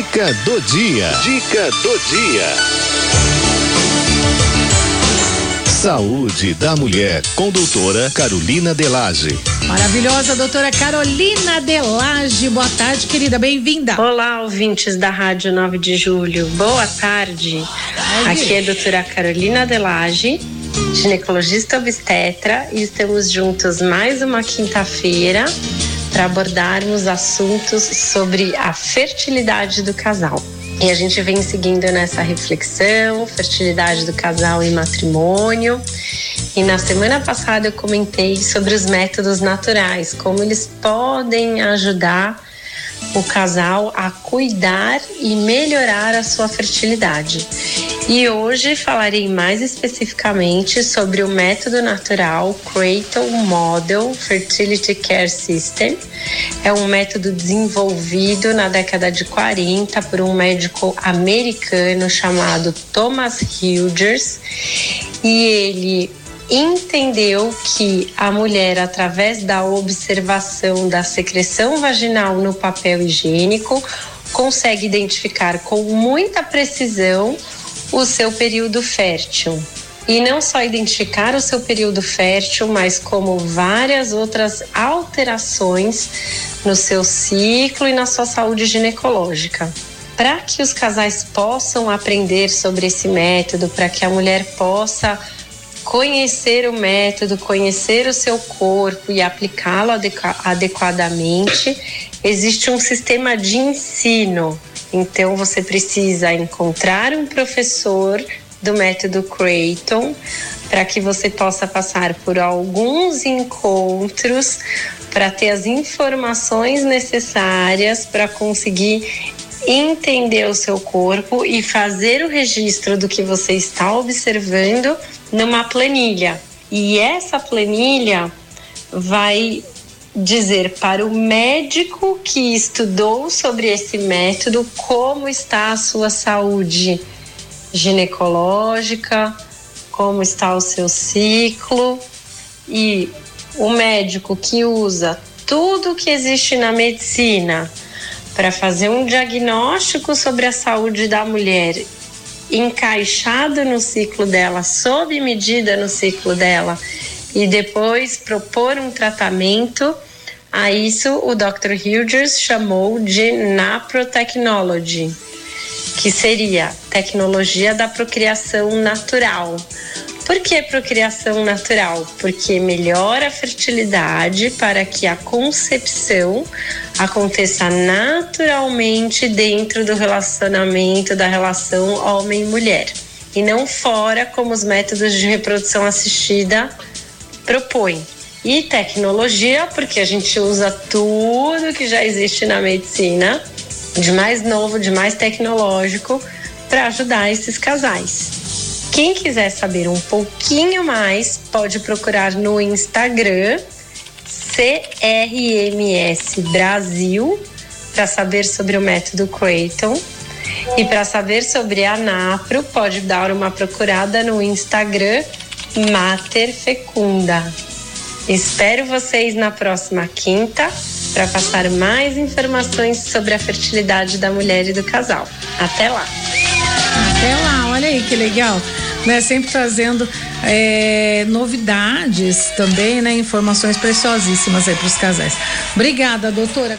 Dica do dia. Dica do dia. Saúde da mulher com doutora Carolina Delage. Maravilhosa doutora Carolina Delage. Boa tarde, querida, bem-vinda. Olá, ouvintes da Rádio 9 de Julho. Boa tarde. Aqui é a doutora Carolina Delage, ginecologista obstetra, e estamos juntos mais uma quinta-feira para abordarmos assuntos sobre a fertilidade do casal. E a gente vem seguindo nessa reflexão, fertilidade do casal e matrimônio. E na semana passada eu comentei sobre os métodos naturais, como eles podem ajudar o casal a cuidar e melhorar a sua fertilidade. E hoje falarei mais especificamente sobre o método natural Creighton Model Fertility Care System. É um método desenvolvido na década de 40 por um médico americano chamado Thomas Hughes e ele entendeu que a mulher, através da observação da secreção vaginal no papel higiênico, consegue identificar com muita precisão o seu período fértil. E não só identificar o seu período fértil, mas como várias outras alterações no seu ciclo e na sua saúde ginecológica. Para que os casais possam aprender sobre esse método, para que a mulher possa conhecer o método, conhecer o seu corpo e aplicá-lo adequadamente, existe um sistema de ensino. Então você precisa encontrar um professor do método Creighton para que você possa passar por alguns encontros para ter as informações necessárias para conseguir entender o seu corpo e fazer o registro do que você está observando numa planilha. E essa planilha vai dizer para o médico que estudou sobre esse método como está a sua saúde ginecológica, como está o seu ciclo e o médico que usa tudo que existe na medicina para fazer um diagnóstico sobre a saúde da mulher encaixado no ciclo dela, sob medida no ciclo dela, e depois propor um tratamento. A isso o Dr. Hughes chamou de naprotechnology, que seria tecnologia da procriação natural. Por que procriação natural? Porque melhora a fertilidade para que a concepção aconteça naturalmente dentro do relacionamento, da relação homem-mulher. E não fora como os métodos de reprodução assistida propõem. E tecnologia, porque a gente usa tudo que já existe na medicina, de mais novo, de mais tecnológico, para ajudar esses casais. Quem quiser saber um pouquinho mais, pode procurar no Instagram CRMS Brasil para saber sobre o método Creighton. E para saber sobre a NAPRO, pode dar uma procurada no Instagram Mater Fecunda. Espero vocês na próxima quinta para passar mais informações sobre a fertilidade da mulher e do casal. Até lá! Até lá, olha aí que legal né? Sempre trazendo é, novidades também, né? Informações preciosíssimas aí para os casais. Obrigada, doutora.